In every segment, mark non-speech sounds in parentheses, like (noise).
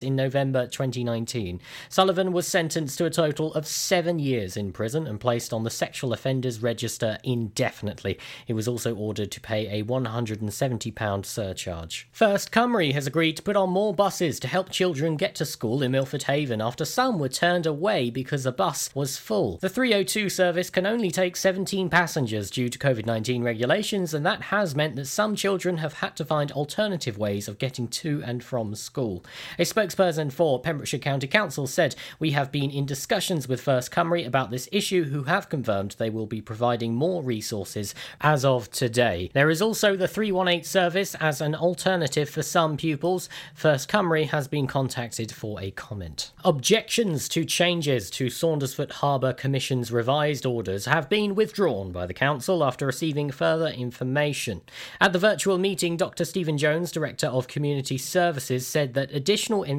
in November 2019. Sullivan was sentenced to a total of seven years in prison and placed on the sexual offenders register indefinitely. He was also ordered to pay a £170 surcharge. First Cymru has agreed to put on more buses to help children get to school in Milford Haven after some were turned away because a bus was full. The 302 service can only take 17 passengers due to COVID 19 regulations, and that has meant that some children have had to find alternative ways of getting to and from school. A spokesperson for Pembrokeshire County Council said, We have been in discussions with First Cymru about this issue, who have confirmed they will be providing more resources as of today. There is also the 318 service as an alternative for some pupils. First Cymru has been contacted for a comment. Objections to changes to Saundersfoot Harbour Commission's revised orders have been withdrawn by the Council after receiving further information. At the virtual meeting, Dr. Stephen Jones, Director of Community Services, said that additional information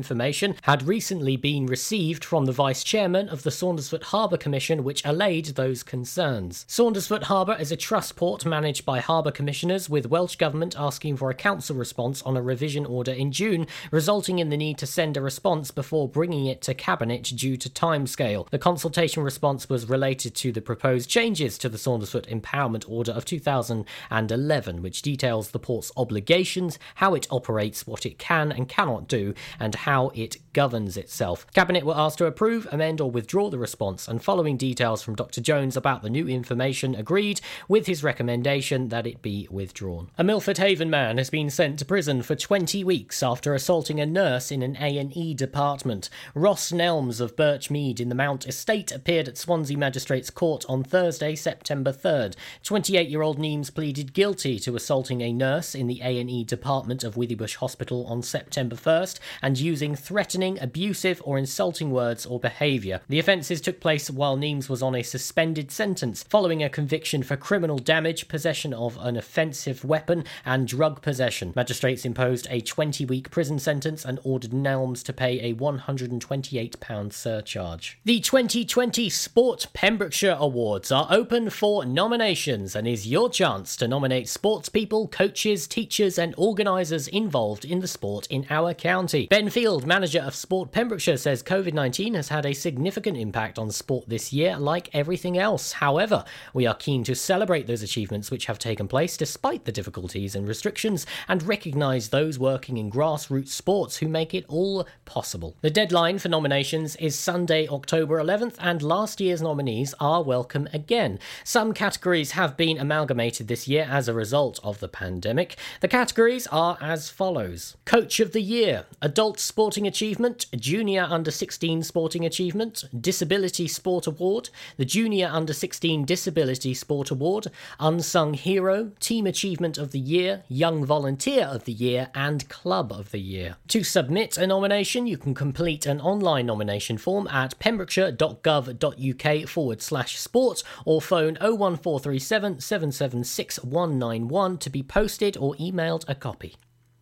had recently been received from the Vice Chairman of the Saundersfoot Harbour Commission, which allayed those concerns. Saundersfoot Harbour is a trust port managed by Harbour Commissioners, with Welsh Government asking for a council response on a revision order in June, resulting in the need to send a response before bringing it to Cabinet due to timescale. The consultation response was related to the proposed changes to the Saundersfoot Empowerment Order of 2011, which details the port's obligations, how it operates, what it can and cannot do, and how it governs itself. Cabinet were asked to approve, amend, or withdraw the response, and following details from Dr. Jones about the new information, agreed with his recommendation that it be withdrawn. A Milford Haven man has been sent to prison for 20 weeks after assaulting a nurse in an A&E department. Ross Nelms of Birchmead in the Mount Estate appeared at Swansea Magistrates Court on Thursday, September 3rd. 28-year-old Nelms pleaded guilty to assaulting a nurse in the A&E department of Withybush Hospital on September 1st and using threatening, abusive, or insulting words or behaviour. The offences took place while Nelms was on a suspended sentence following a conviction for criminal damage, possession of an offensive weapon, and drug possession. Magistrates imposed a 20 week prison sentence and ordered Nelms to pay a £128 surcharge. The 2020 Sport Pembrokeshire Awards are open for nominations and is your chance to nominate sports people, coaches, teachers, and organisers involved in the sport in our county. Ben Field, manager of Sport Pembrokeshire, says COVID 19 has had a significant impact on sport this year, like everything else. However, we are keen to celebrate those achievements which have taken place despite the difficulties and restrictions and recognise those working in grassroots sports who make it all possible. The deadline for nominations is Sunday, October 11th, and last year's nominees are welcome again. Some categories have been amalgamated this year as a result of the pandemic. The categories are as follows Coach of the Year, Adult Sporting Achievement, Junior Under 16 Sporting Achievement, Disability Sport Award, the Junior Under 16 Disability Sport Award, Unsung Hero, Team Achievement of the Year, Young Volunteer of the Year, and Club of the Year. To submit a nomination, you can complete an online nomination form at pembrokeshire.gov.uk forward slash sport or phone 01437 776 191 to be posted or emailed a copy.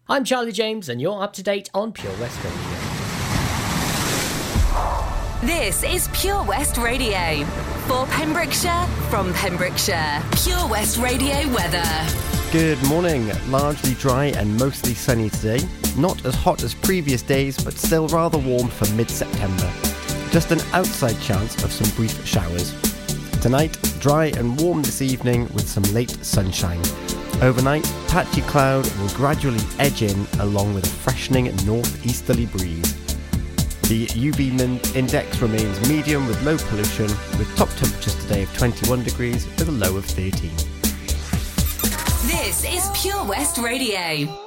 I'm Charlie James, and you're up to date on Pure West Radio. This is Pure West Radio. For Pembrokeshire, from Pembrokeshire. Pure West Radio weather. Good morning. Largely dry and mostly sunny today. Not as hot as previous days, but still rather warm for mid September. Just an outside chance of some brief showers. Tonight, dry and warm this evening with some late sunshine. Overnight, patchy cloud will gradually edge in along with a freshening northeasterly breeze. The UV index remains medium with low pollution, with top temperatures today of 21 degrees with a low of 13. This is Pure West Radio.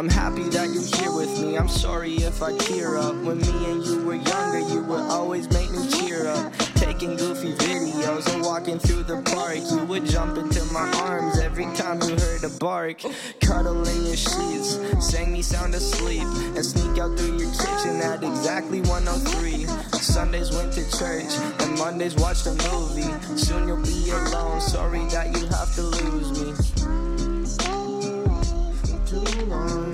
I'm happy that you're here with me. I'm sorry if I tear up. When me and you were younger, you would always make me cheer up. Taking goofy videos and walking through the park. You would jump into my arms every time you heard a bark. Cuddle in your sheets, sang me sound asleep, and sneak out through your kitchen at exactly 103. Sundays went to church, and Mondays watched a movie. Soon you'll be alone. Sorry that you have to lose me. Too long,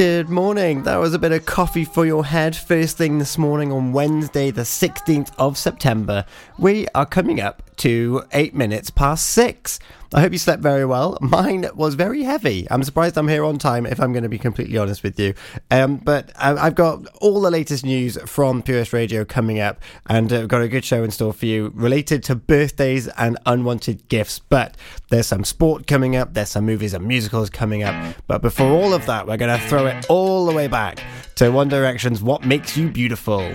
Good morning. That was a bit of coffee for your head. First thing this morning on Wednesday, the 16th of September. We are coming up to eight minutes past six. I hope you slept very well. Mine was very heavy. I'm surprised I'm here on time, if I'm going to be completely honest with you. Um, but I've got all the latest news from Pure West Radio coming up, and I've got a good show in store for you related to birthdays and unwanted gifts. But there's some sport coming up, there's some movies and musicals coming up. But before all of that, we're going to throw it all the way back to One Direction's What Makes You Beautiful.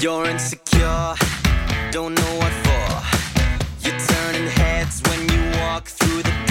You're insecure, don't know walk through the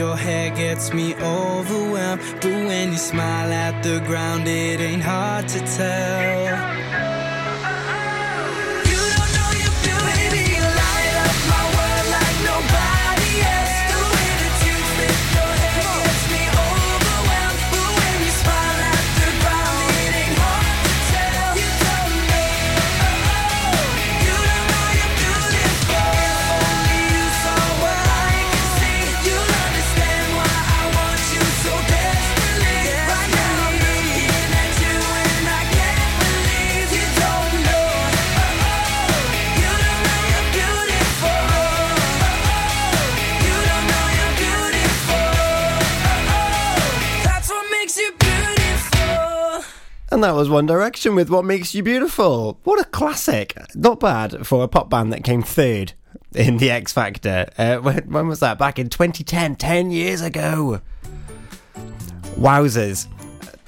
your hair gets me overwhelmed. But when you smile at the ground, it ain't hard to tell. And that was One Direction with What Makes You Beautiful. What a classic. Not bad for a pop band that came third in the X Factor. Uh, when, when was that? Back in 2010, 10 years ago. Wowzers.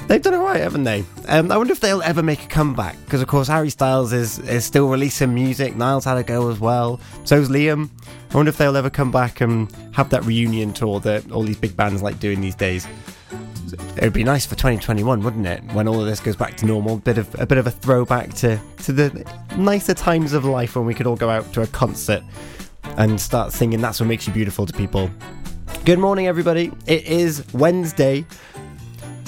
They've done alright, haven't they? Um, I wonder if they'll ever make a comeback because, of course, Harry Styles is, is still releasing music. Niall's had a go as well. So's Liam. I wonder if they'll ever come back and have that reunion tour that all these big bands like doing these days. It would be nice for 2021, wouldn't it? When all of this goes back to normal, bit of a bit of a throwback to to the nicer times of life when we could all go out to a concert and start singing "That's What Makes You Beautiful" to people. Good morning, everybody. It is Wednesday,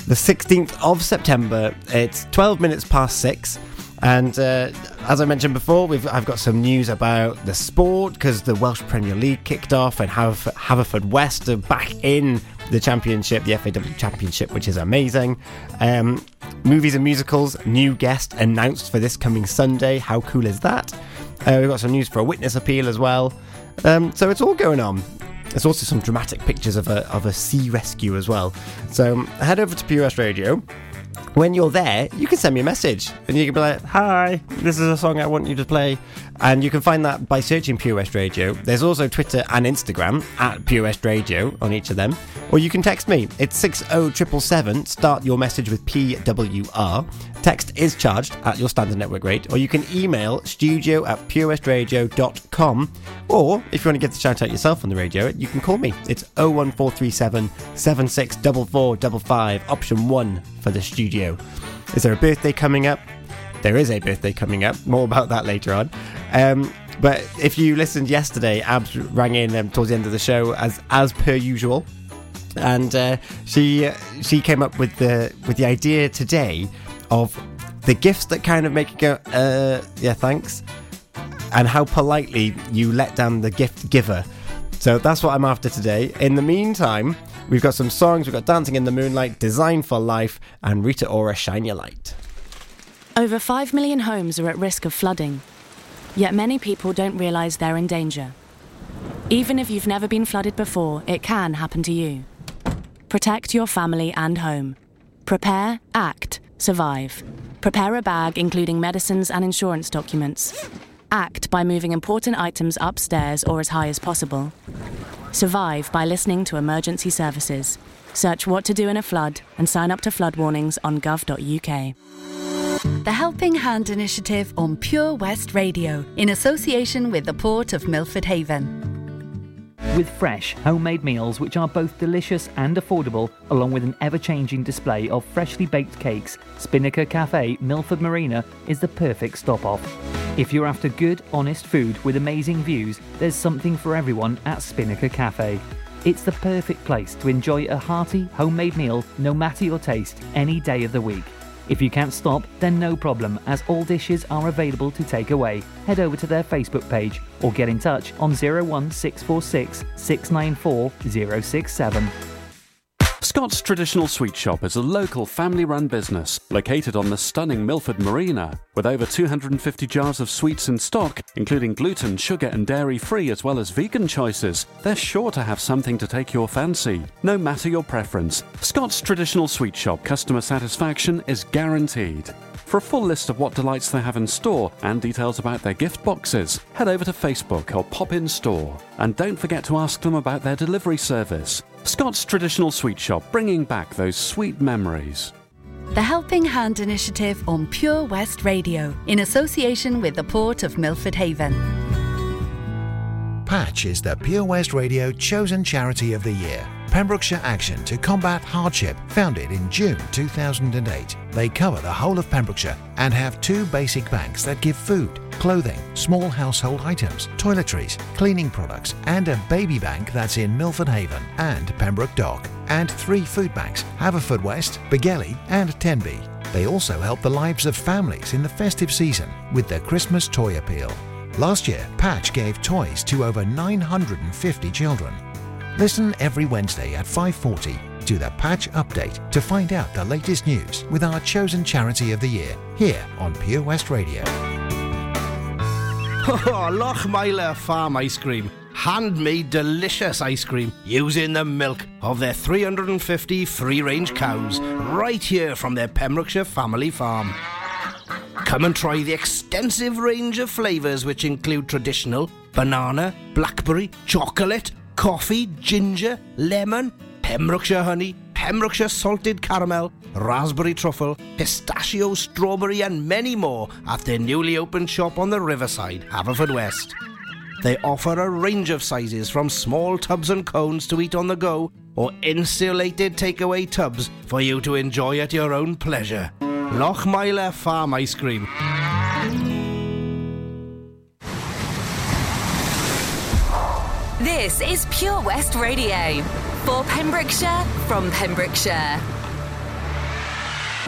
the 16th of September. It's 12 minutes past six. And uh, as I mentioned before, I've got some news about the sport because the Welsh Premier League kicked off and Haverf- Haverfordwest are back in the championship, the FAW Championship, which is amazing. Um, movies and musicals, new guest announced for this coming Sunday. How cool is that? Uh, we've got some news for a witness appeal as well. Um, so it's all going on. There's also some dramatic pictures of a, of a sea rescue as well. So head over to POS Radio. When you're there, you can send me a message and you can be like, Hi, this is a song I want you to play. And you can find that by searching Pure West Radio. There's also Twitter and Instagram at Pure West Radio on each of them. Or you can text me. It's 60777. Start your message with PWR. Text is charged at your standard network rate. Or you can email studio at purewestradio.com. Or if you want to give the shout out yourself on the radio, you can call me. It's 01437 764455, option 1 for the studio. Is there a birthday coming up? There is a birthday coming up. More about that later on. Um, but if you listened yesterday, Abz rang in um, towards the end of the show as as per usual, and uh, she she came up with the with the idea today of the gifts that kind of make you go, uh, yeah, thanks, and how politely you let down the gift giver. So that's what I'm after today. In the meantime, we've got some songs. We've got Dancing in the Moonlight, Design for Life, and Rita Ora, Shine Your Light. Over 5 million homes are at risk of flooding, yet many people don't realise they're in danger. Even if you've never been flooded before, it can happen to you. Protect your family and home. Prepare, act, survive. Prepare a bag including medicines and insurance documents. Act by moving important items upstairs or as high as possible. Survive by listening to emergency services. Search what to do in a flood and sign up to flood warnings on gov.uk. The Helping Hand Initiative on Pure West Radio, in association with the Port of Milford Haven. With fresh, homemade meals which are both delicious and affordable, along with an ever changing display of freshly baked cakes, Spinnaker Cafe, Milford Marina is the perfect stop off. If you're after good, honest food with amazing views, there's something for everyone at Spinnaker Cafe. It's the perfect place to enjoy a hearty, homemade meal, no matter your taste, any day of the week. If you can't stop, then no problem, as all dishes are available to take away. Head over to their Facebook page or get in touch on 01646 694 067. Scott's Traditional Sweet Shop is a local family run business located on the stunning Milford Marina. With over 250 jars of sweets in stock, including gluten, sugar, and dairy free, as well as vegan choices, they're sure to have something to take your fancy, no matter your preference. Scott's Traditional Sweet Shop customer satisfaction is guaranteed. For a full list of what delights they have in store and details about their gift boxes, head over to Facebook or pop in store. And don't forget to ask them about their delivery service. Scott's Traditional Sweet Shop, bringing back those sweet memories. The Helping Hand Initiative on Pure West Radio, in association with the Port of Milford Haven. Patch is the Pure West Radio chosen charity of the year. Pembrokeshire Action to Combat Hardship, founded in June 2008. They cover the whole of Pembrokeshire and have two basic banks that give food, clothing, small household items, toiletries, cleaning products, and a baby bank that's in Milford Haven and Pembroke Dock, and three food banks Haverfordwest, Begelly, and Tenby. They also help the lives of families in the festive season with their Christmas toy appeal. Last year, Patch gave toys to over 950 children. Listen every Wednesday at 5:40 to the Patch Update to find out the latest news with our chosen charity of the year here on Pure West Radio. (laughs) Oh, Lochmeyler Farm Ice Cream. Handmade delicious ice cream using the milk of their 350 free range cows right here from their Pembrokeshire family farm. Come and try the extensive range of flavours which include traditional banana, blackberry, chocolate, coffee, ginger, lemon, Pembrokeshire honey, Pembrokeshire salted caramel, raspberry truffle, pistachio, strawberry, and many more at their newly opened shop on the riverside, Haverfordwest. They offer a range of sizes from small tubs and cones to eat on the go or insulated takeaway tubs for you to enjoy at your own pleasure. Lochmeyler Farm Ice Cream. This is Pure West Radio for Pembrokeshire from Pembrokeshire.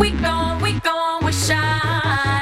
We gone, we gone, we shine.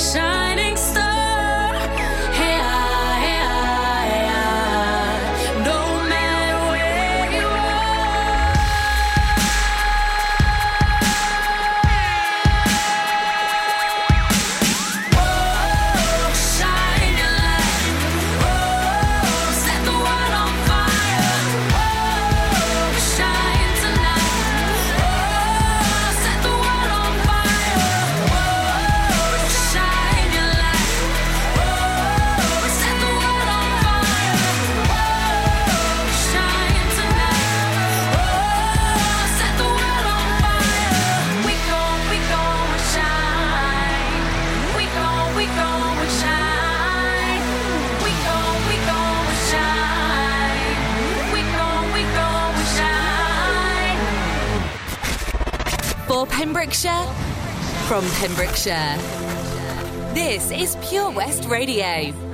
shine. Pembrokeshire. This is Pure West Radio.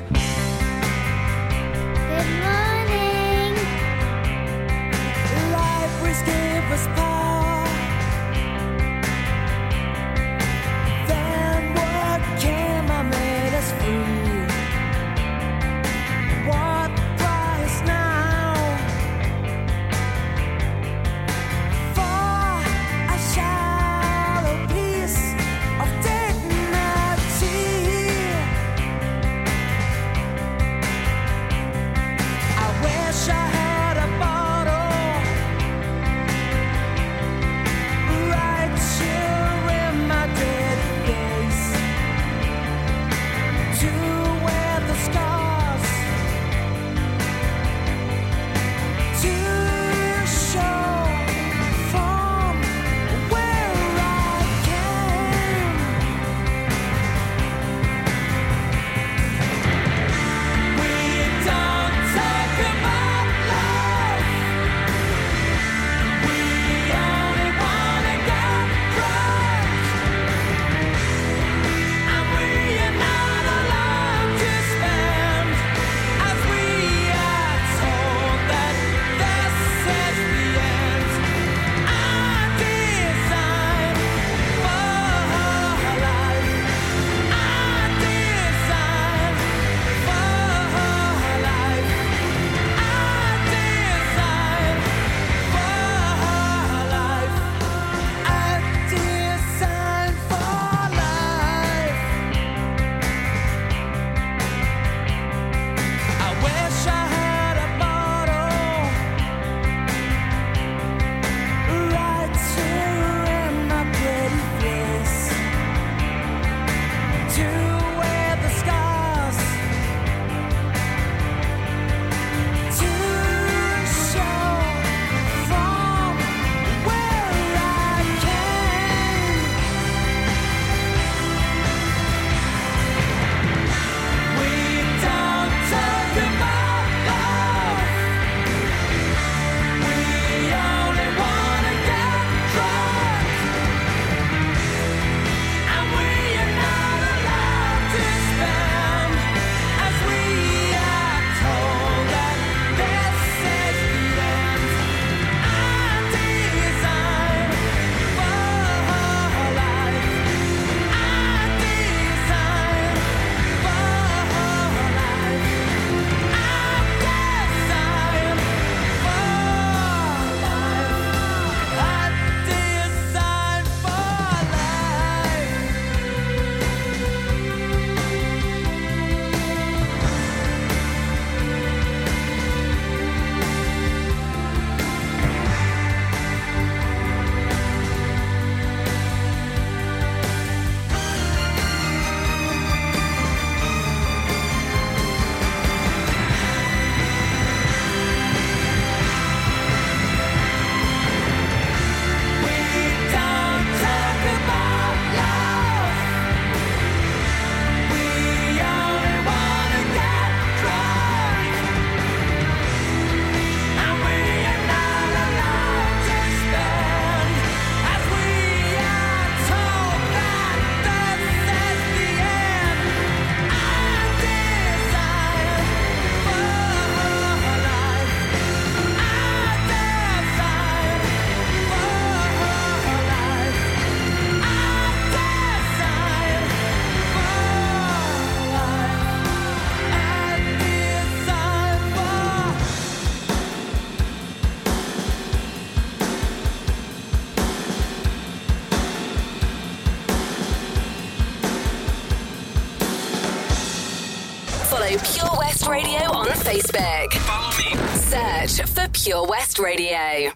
Pure West Radio.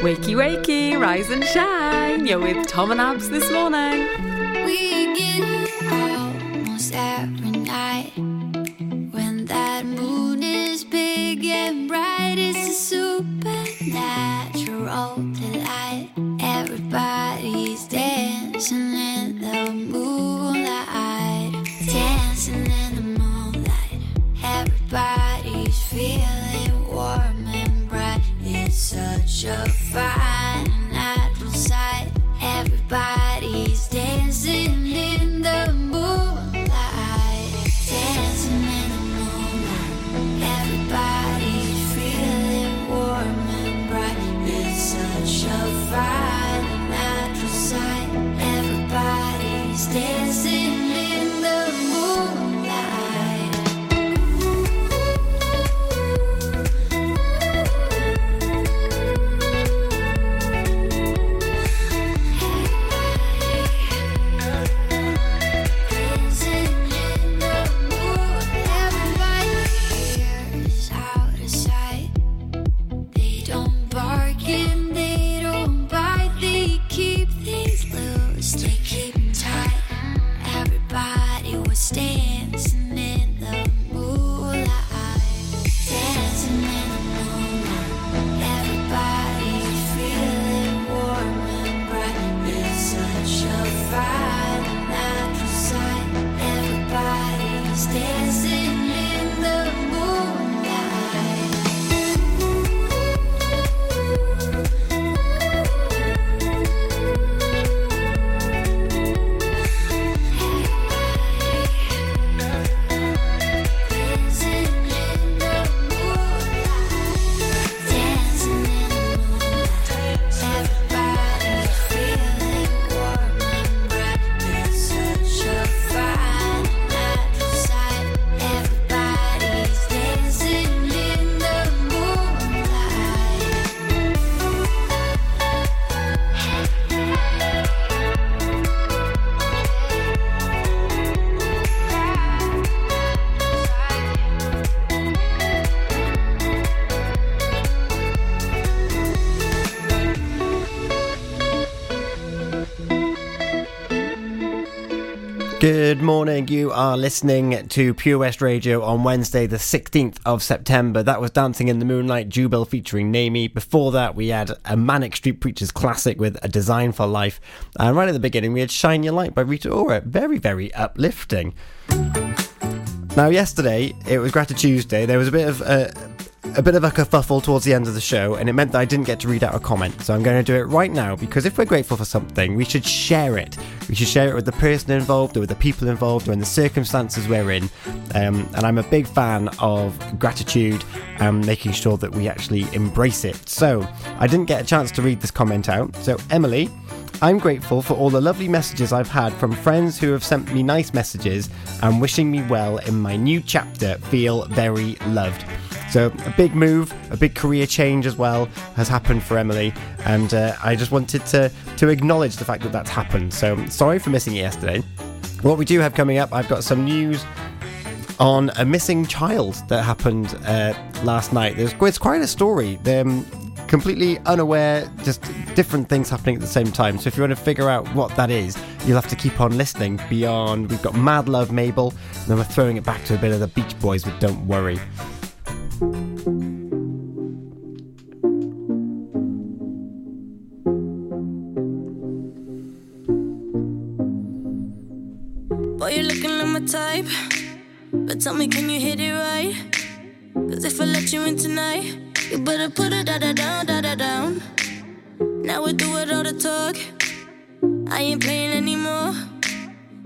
Wakey, wakey, rise and shine. You're with Tom and Abz this morning. We get almost every night when that moon is big and bright. It's a supernatural delight. Everybody's morning. You are listening to Pure West Radio on Wednesday, the 16th of September. That was Dancing in the Moonlight, Jubel featuring Neimy. Before that, we had a Manic Street Preachers classic with A Design for Life. And right at the beginning, we had Shine Your Light by Rita Ora. Very, very uplifting. Now, yesterday, it was Gratitude Tuesday. There was a bit of a, a bit of a kerfuffle towards the end of the show, and it meant that I didn't get to read out a comment. So I'm going to do it right now because if we're grateful for something, we should share it. We should share it with the person involved, or with the people involved, or in the circumstances we're in. Um, and I'm a big fan of gratitude and making sure that we actually embrace it. So I didn't get a chance to read this comment out. So Emily. I'm grateful for all the lovely messages I've had from friends who have sent me nice messages and wishing me well in my new chapter. Feel very loved. So, a big move, a big career change as well has happened for Emily, and uh, I just wanted to, to acknowledge the fact that that's happened. So, sorry for missing it yesterday. What we do have coming up, I've got some news on a missing child that happened uh, last night. There's it's quite a story. Um, completely unaware, just different things happening at the same time. So if you want to figure out what that is, you'll have to keep on listening. Beyond, we've got Mad Love Mabel, and then we're throwing it back to a bit of the Beach Boys with Don't Worry. Boy, you're looking like my type. But tell me, can you hit it right? Cause if I let you in tonight, you better put it da da down, da da down. Now we do it all the talk. I ain't playing anymore.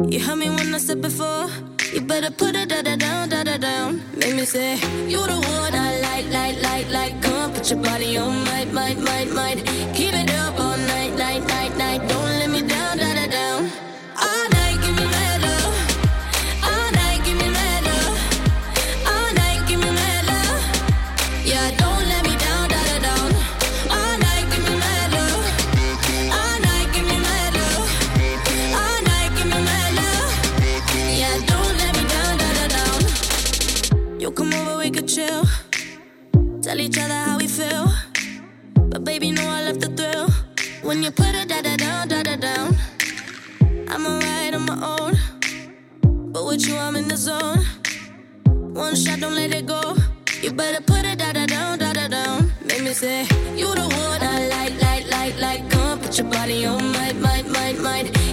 You heard me when I said before. You better put it da da down, da da down. Make me say, You the one I like, like, like, like. Come on, put your body on, might, might, might, might. Keep it up all night, night, night, night. Don't I'm in the zone. One shot, don't let it go. You better put it da da down, da da down. Make me say, You the one I like, like, like, like. Come on, put your body on, might, might, might, might.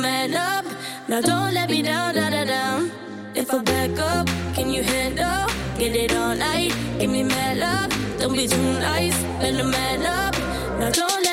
man up. Now don't let me down, da da down. If I back up, can you handle? Get it all night, give me mad love. Don't be too nice, better man up. Now don't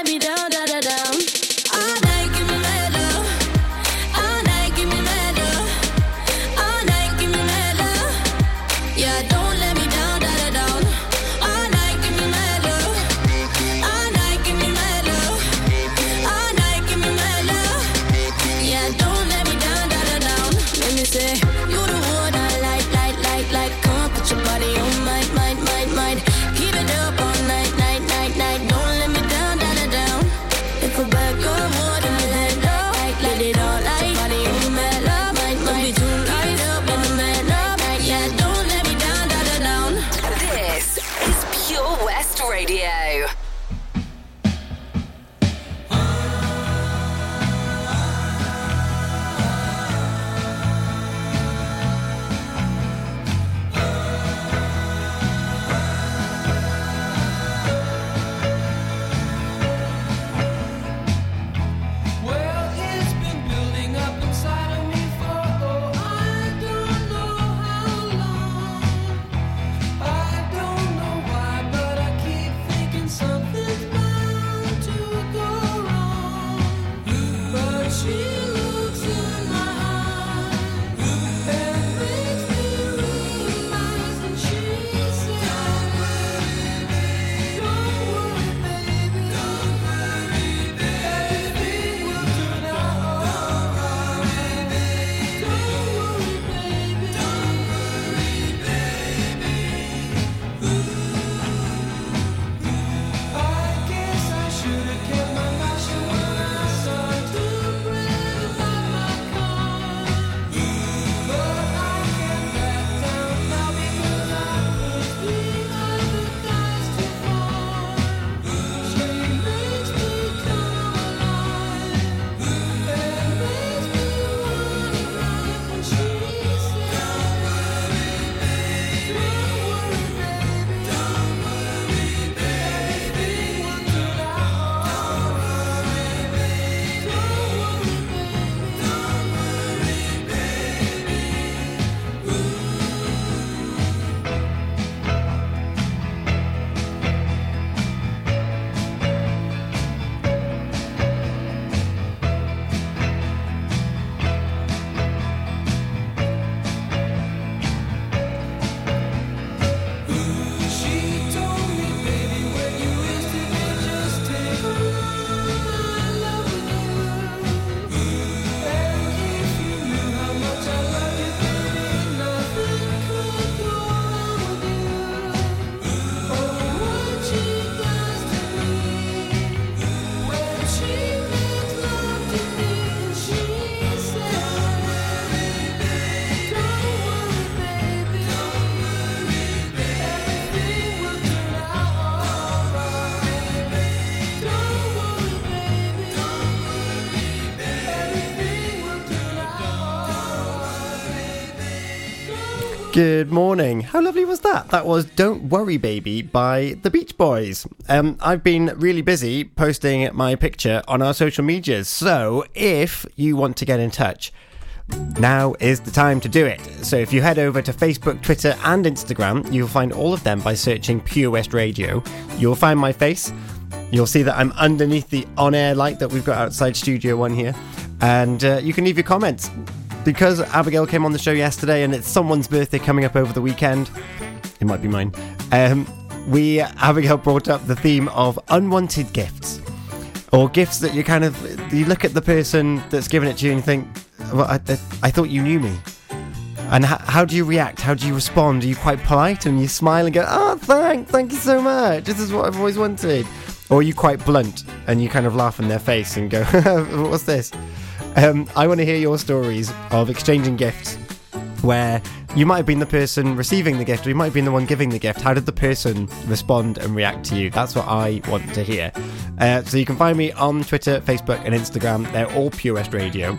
Good morning. How lovely was that? That was Don't Worry Baby by the Beach Boys. Um, I've been really busy posting my picture on our social medias, so if you want to get in touch, now is the time to do it. So if you head over to Facebook, Twitter, and Instagram, you'll find all of them by searching Pure West Radio. You'll find my face. You'll see that I'm underneath the on air light that we've got outside Studio One here. And uh, you can leave your comments because Abigail came on the show yesterday and it's someone's birthday coming up over the weekend, it might be mine. Um, we Abigail brought up the theme of unwanted gifts or gifts that you kind of you look at the person that's given it to you and you think, well, I, I thought you knew me. And how, how do you react? How do you respond? Are you quite polite and you smile and go, oh, thank, thank you so much. This is what I've always wanted. Or are you quite blunt and you kind of laugh in their face and go, (laughs) what's this? Um, I want to hear your stories of exchanging gifts where you might have been the person receiving the gift or you might have been the one giving the gift. How did the person respond and react to you? That's what I want to hear. Uh, so you can find me on Twitter, Facebook, and Instagram. They're all Pure West Radio.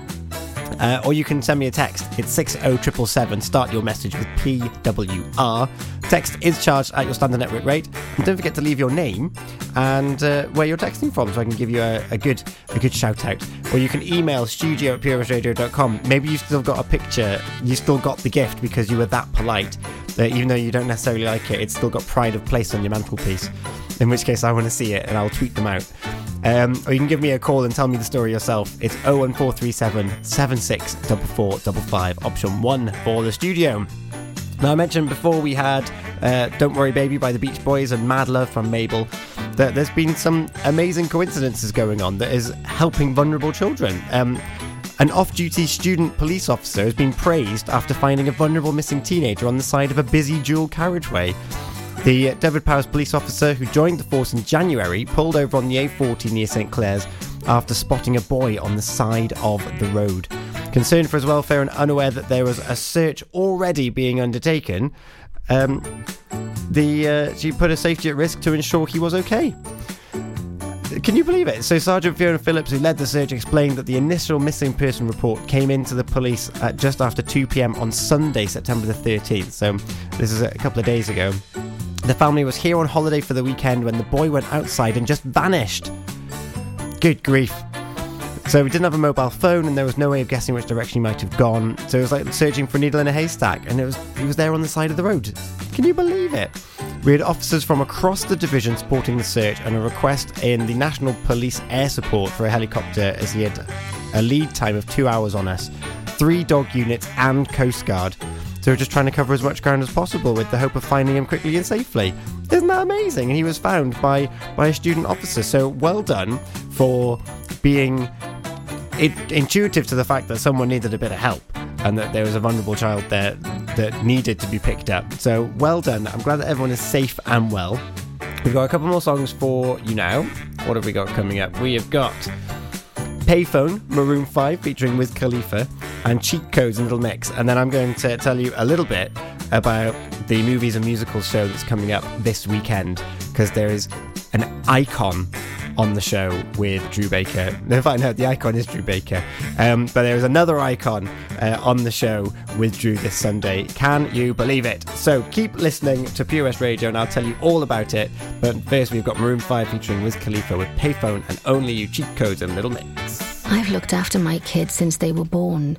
Uh, or you can send me a text. It's 60777. Start your message with PWR. Text is charged at your standard network rate. And don't forget to leave your name and uh, where you're texting from so I can give you a, a good a good shout out. Or you can email studio at purewestradio.com. Maybe you've still got a picture, you still got the gift because you were that polite. That even though you don't necessarily like it, it's still got pride of place on your mantelpiece. (laughs) In which case, I want to see it and I'll tweet them out. Um, or you can give me a call and tell me the story yourself. It's 01437 764455, option 1 for the studio. Now, I mentioned before we had uh, Don't Worry Baby by the Beach Boys and Mad Love from Mabel that there's been some amazing coincidences going on that is helping vulnerable children. Um, an off duty student police officer has been praised after finding a vulnerable missing teenager on the side of a busy dual carriageway. The Dyfed-Powys police officer who joined the force in January pulled over on the A40 near St Clears after spotting a boy on the side of the road. Concerned for his welfare and unaware that there was a search already being undertaken, um, the uh, she put her safety at risk to ensure he was okay. Can you believe it? So Sergeant Fiona Phillips, who led the search, explained that the initial missing person report came into the police at just after 2 p.m. on Sunday, September the 13th. So this is a couple of days ago. The family was here on holiday for the weekend when the boy went outside and just vanished. Good grief. So we didn't have a mobile phone and there was no way of guessing which direction he might have gone. So it was like searching for a needle in a haystack and it was he was there on the side of the road. Can you believe it? We had officers from across the division supporting the search and a request in the National Police air support for a helicopter as he had a lead time of two hours on us, three dog units and Coast Guard. So we're just trying to cover as much ground as possible with the hope of finding him quickly and safely. Isn't that amazing? And he was found by by a student officer. So well done for being it, intuitive to the fact that someone needed a bit of help and that there was a vulnerable child there that needed to be picked up. So well done. I'm glad that everyone is safe and well. We've got a couple more songs for you now. What have we got coming up? We have got Payphone, Maroon 5 featuring Wiz Khalifa, and Cheat Codes and Little Mix. And then I'm going to tell you a little bit about the movies and musicals show that's coming up this weekend because there is an icon on the show with Drew Baker. In fact, no, the icon is Drew Baker. Um, but there is another icon uh, on the show with Drew this Sunday. Can you believe it? So keep listening to West Radio and I'll tell you all about it. But first, we've got Maroon 5 featuring Wiz Khalifa with Payphone and Only You Cheat Codes and Little Mix. I've looked after my kids since they were born.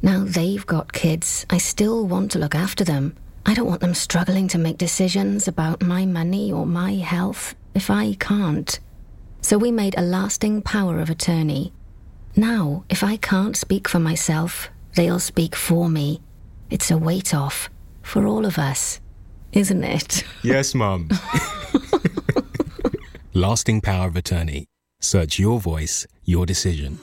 Now they've got kids. I still want to look after them. I don't want them struggling to make decisions about my money or my health if I can't. So we made a lasting power of attorney. Now, if I can't speak for myself, they'll speak for me. It's a weight off for all of us, isn't it? (laughs) Yes, Mum. Lasting power of attorney. Search your voice, your decision.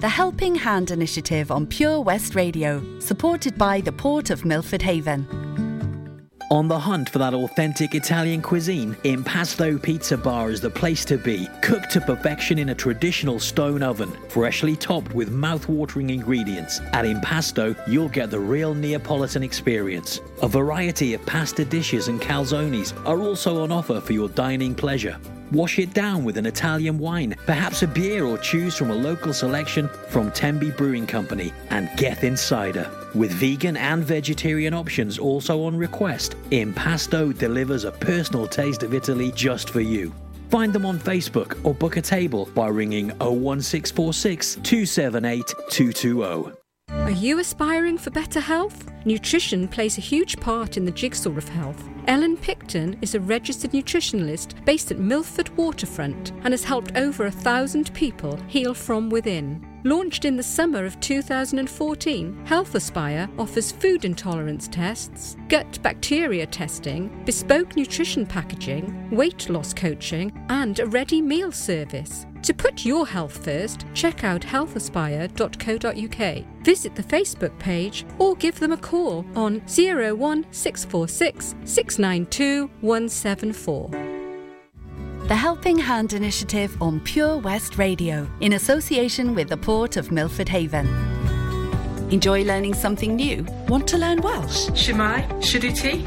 The Helping Hand Initiative on Pure West Radio, supported by the Port of Milford Haven. On the hunt for that authentic Italian cuisine, Impasto Pizza Bar is the place to be. Cooked to perfection in a traditional stone oven, freshly topped with mouth-watering ingredients. At Impasto, you'll get the real Neapolitan experience. A variety of pasta dishes and calzones are also on offer for your dining pleasure. Wash it down with an Italian wine, perhaps a beer, or choose from a local selection from Tenby Brewing Company and Geth Insider. With vegan and vegetarian options also on request, Impasto delivers a personal taste of Italy just for you. Find them on Facebook or book a table by ringing 01646 278 220. Are you aspiring for better health? Nutrition plays a huge part in the jigsaw of health. Ellen Picton is a registered nutritionalist based at Milford Waterfront and has helped over a thousand people heal from within. Launched in the summer of 2014, Health Aspire offers food intolerance tests, gut bacteria testing, bespoke nutrition packaging, weight loss coaching, and a ready meal service. To put your health first, check out healthaspire.co.uk. Visit the Facebook page or give them a call on 01646 692 174. The Helping Hand Initiative on Pure West Radio in association with the Port of Milford Haven. Enjoy learning something new? Want to learn Welsh? Shemai, Shuduti.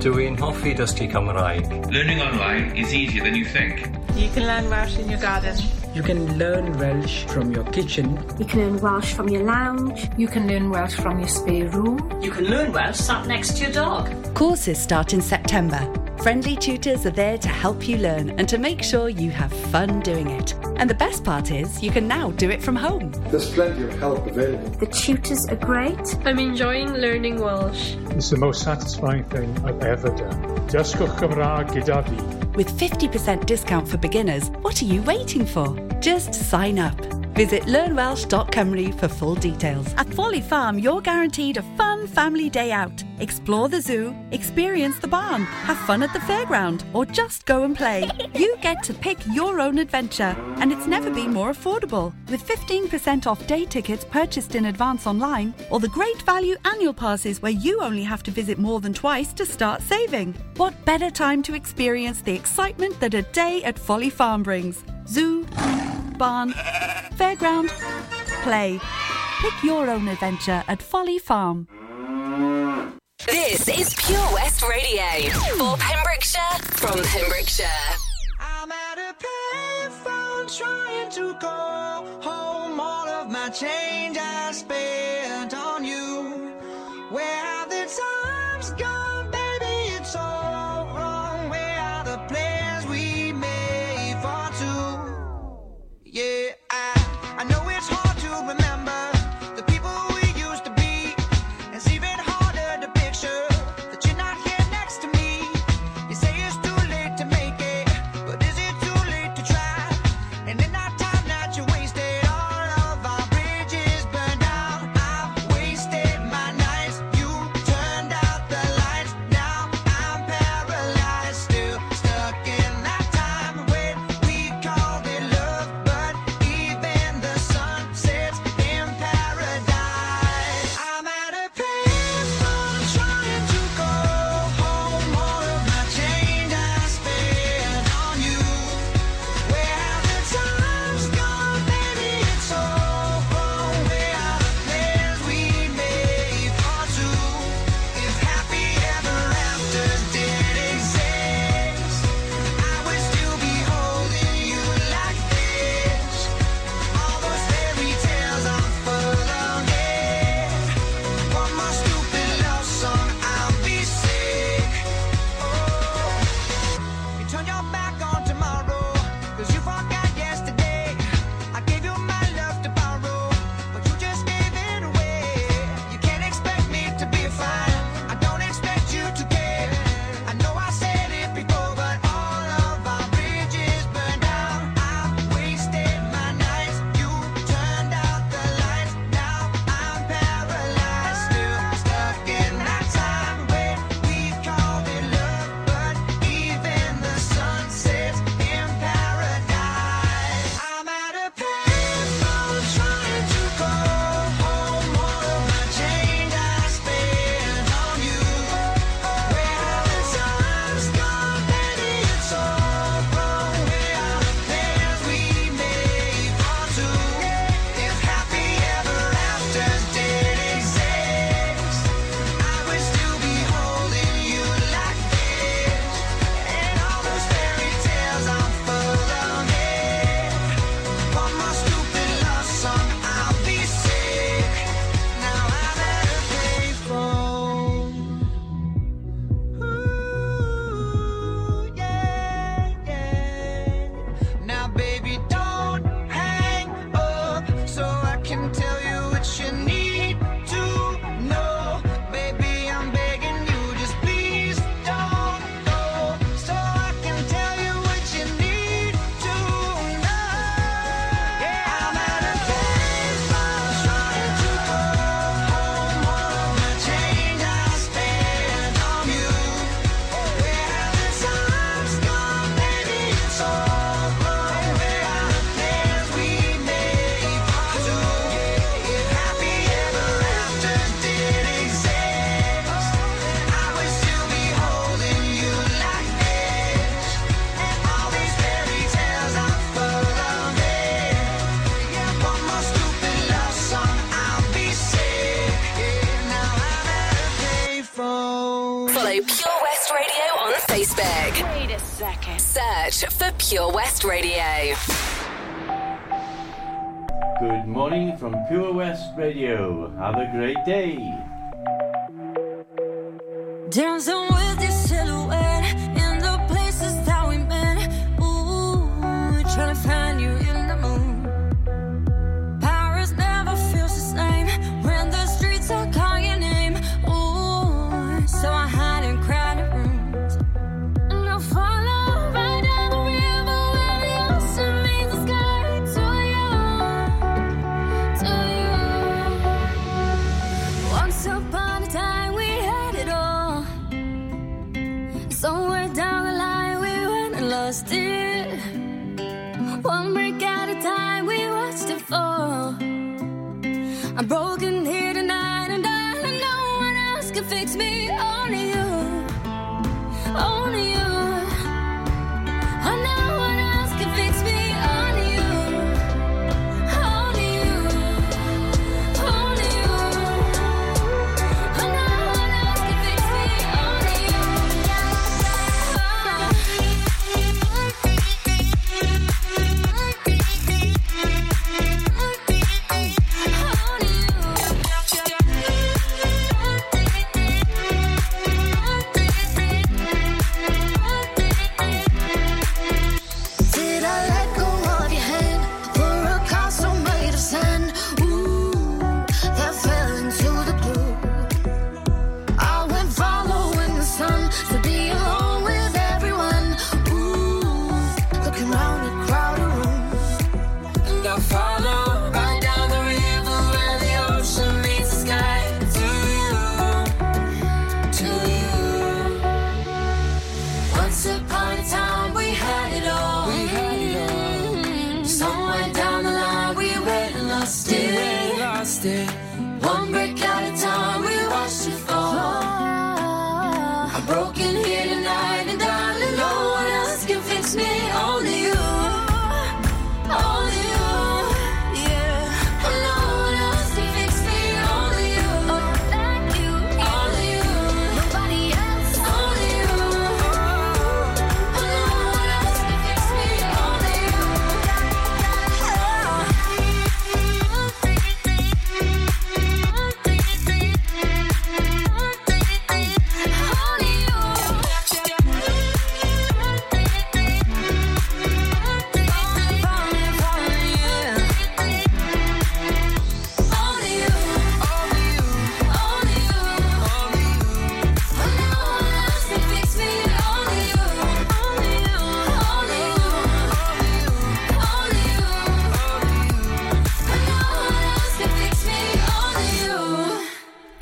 Dwi'n hoffi dysgu Cymraeg. Learning online is easier than you think. You can learn Welsh in your garden. You can learn Welsh from your kitchen. You can learn Welsh from your lounge. You can learn Welsh from your spare room. You can learn Welsh sat next to your dog. Courses start in September. Friendly tutors are there to help you learn and to make sure you have fun doing it. And the best part is, you can now do it from home. There's plenty of help available. The tutors are great. I'm enjoying learning Welsh. It's the most satisfying thing I've ever done. Dysgwch Cymraeg gyda fi. With 50% discount for beginners, what are you waiting for? Just sign up. Visit learnwelsh.com for full details. At Folly Farm, you're guaranteed a fun family day out. Explore the zoo, experience the barn, have fun at the fairground, or just go and play. (laughs) You get to pick your own adventure, and it's never been more affordable. With 15% off day tickets purchased in advance online, or the great value annual passes where you only have to visit more than twice to start saving. What better time to experience the excitement that a day at Folly Farm brings? Zoo, barn, fairground, play. Pick your own adventure at Folly Farm. This is Pure West Radio for Pembrokeshire from Pembrokeshire. I'm at a payphone trying to call home all of my change I spent Have a great day.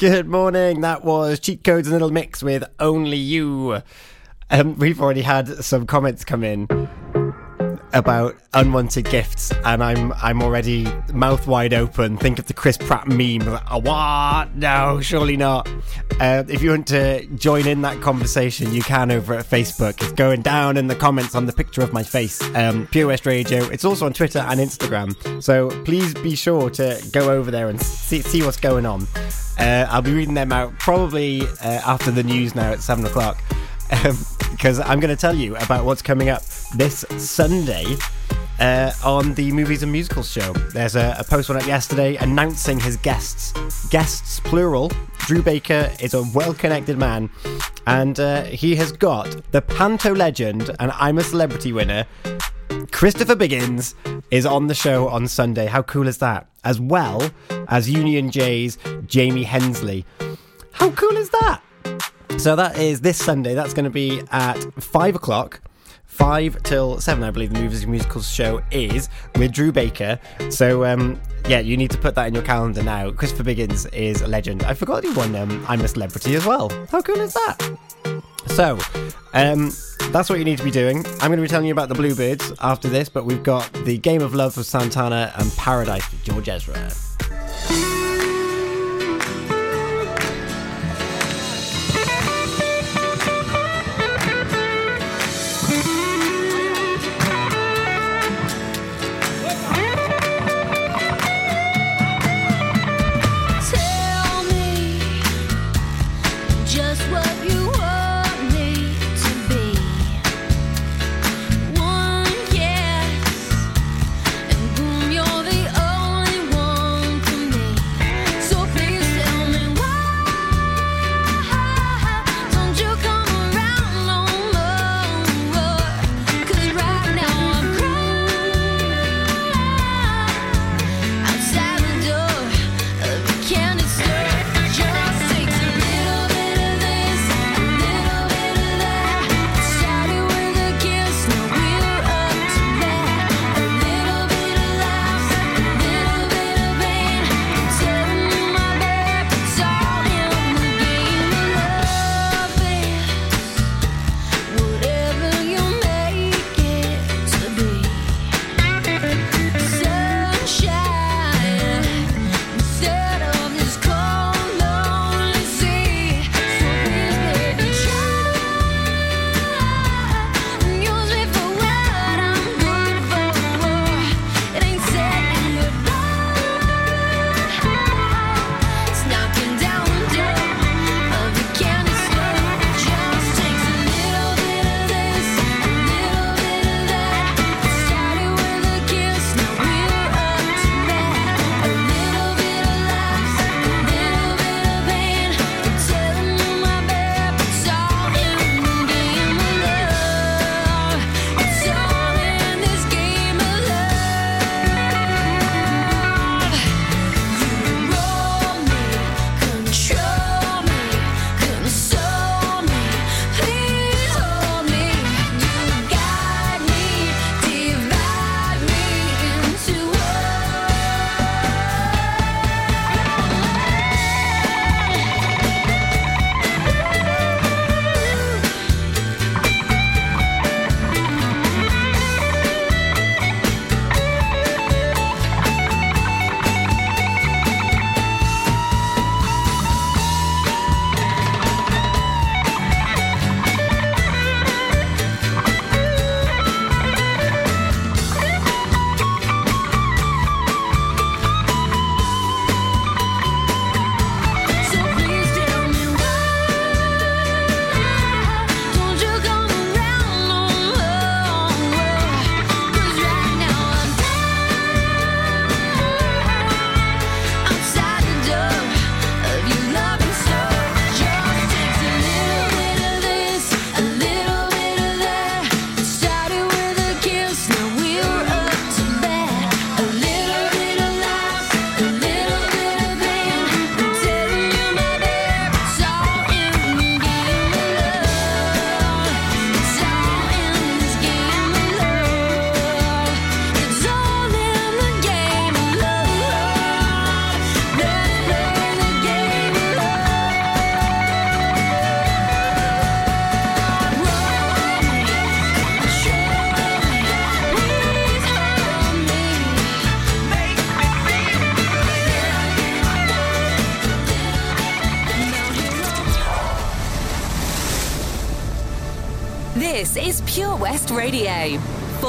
Good morning. That was Cheat Codes and Little Mix with Only You. Um, we've already had some comments come in about unwanted gifts, and I'm I'm already mouth wide open. Think of the Chris Pratt meme. Like, oh, what? No, surely not. Uh, if you want to join in that conversation, you can over at Facebook. It's going down in the comments on the picture of my face. Um, Pure West Radio. It's also on Twitter and Instagram. So please be sure to go over there and see, see what's going on. Uh, I'll be reading them out probably uh, after the news now at seven o'clock. (laughs) Um, because I'm going to tell you about what's coming up this Sunday uh, on the Movies and Musicals show. There's a, a post one up yesterday announcing his guests. Guests, plural. Drew Baker is a well connected man, and uh, he has got the Panto legend and I'm a Celebrity winner. Christopher Biggins is on the show on Sunday. How cool is that? As well as Union J's Jaymi Hensley. How cool is that? So that is this Sunday. That's going to be at five o'clock. Five till seven, I believe the Movies and Musicals show is with Drew Baker. So, um, yeah, you need to put that in your calendar now. Christopher Biggins is a legend. I forgot he won um, I'm a Celebrity as well. How cool is that? So, um, that's what you need to be doing. I'm going to be telling you about the Bluebirds after this, but we've got the Game of Love with Santana and Paradise with George Ezra.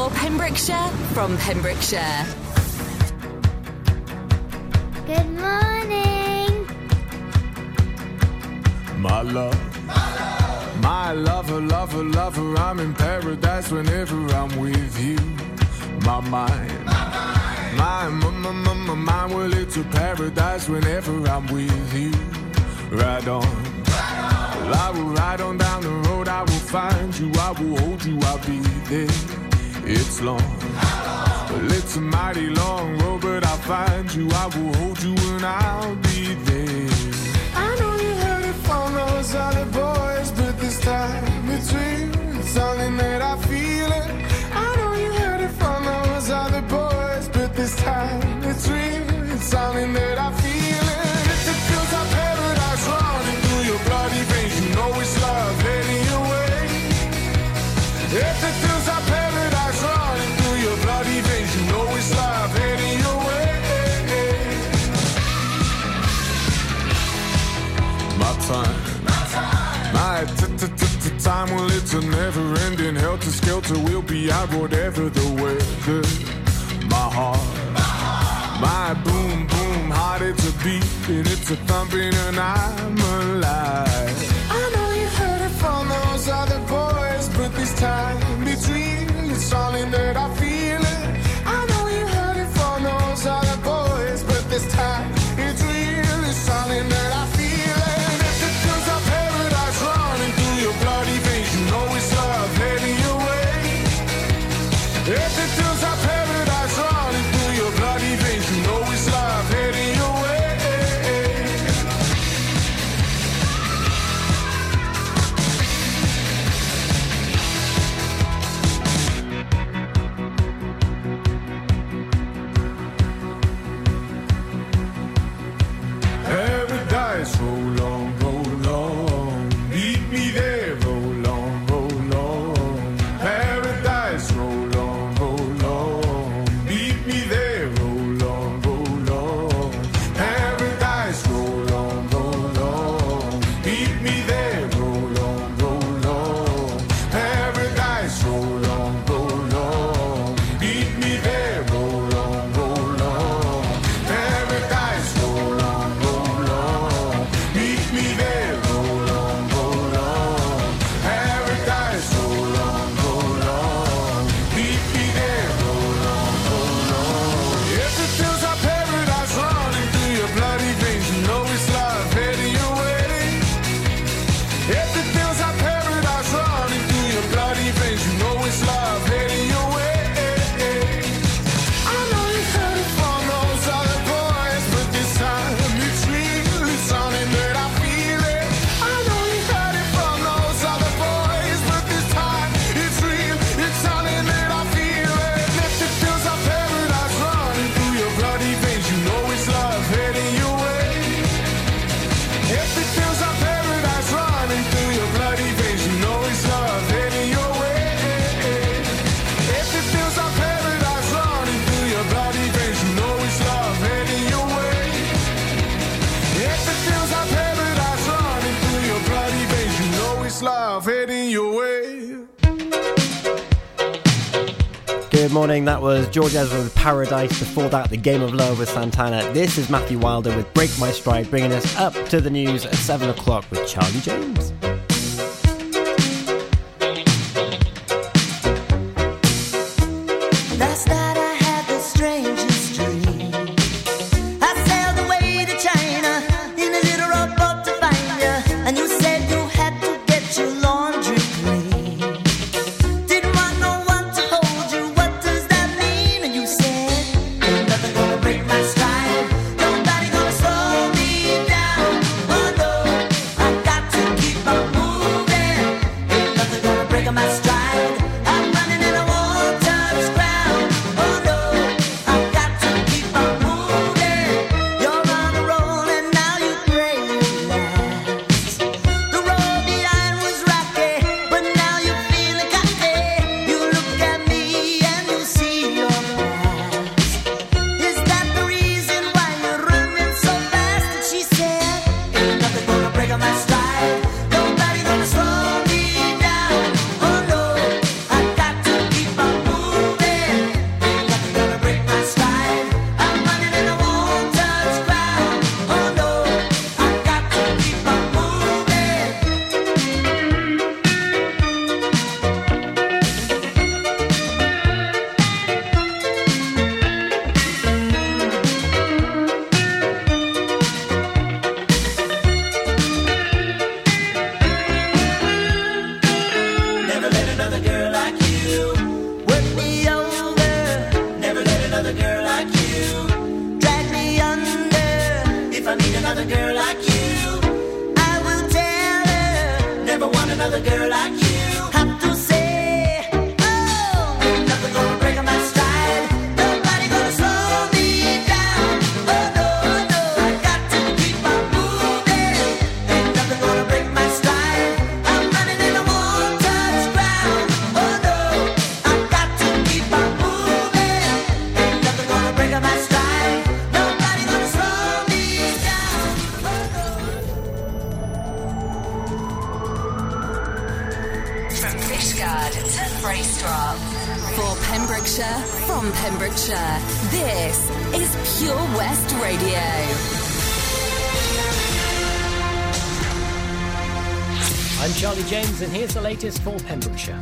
For Pembrokeshire, from Pembrokeshire. Good morning. My love. My lover, lover, lover, I'm in paradise whenever I'm with you. My mind. My, my, my, my, my mind, well, it's a paradise whenever I'm with you. Ride on. Well, I will ride on down the road, I will find you, I will hold you, I'll be there it's long, well, it's a mighty long road, but I'll find you. I will hold you and I'll be there. I know you heard it from those other boys, but this time it's real. It's something that I feel it. I know you heard it from those other boys, but this time it's real. It's something that I feel. time, well, it's a never ending helter skelter. We'll be out whatever the weather. My heart, my boom, boom heart, it's a beat and it's a thumping, and I'm alive. morning, that was George Ezra with Paradise. Before that, The Game of Love with Santana. This is Matthew Wilder with Break My Stride, bringing us up to the news at 7 o'clock with Charlie James. For Pembrokeshire.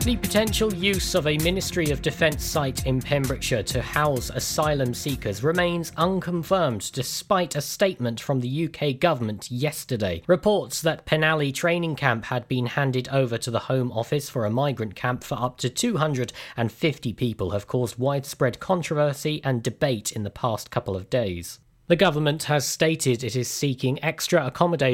The potential use of a Ministry of Defence site in Pembrokeshire to house asylum seekers remains unconfirmed despite a statement from the UK government yesterday. Reports that Penally training camp had been handed over to the Home Office for a migrant camp for up to 250 people have caused widespread controversy and debate in the past couple of days. The government has stated it is seeking extra accommodation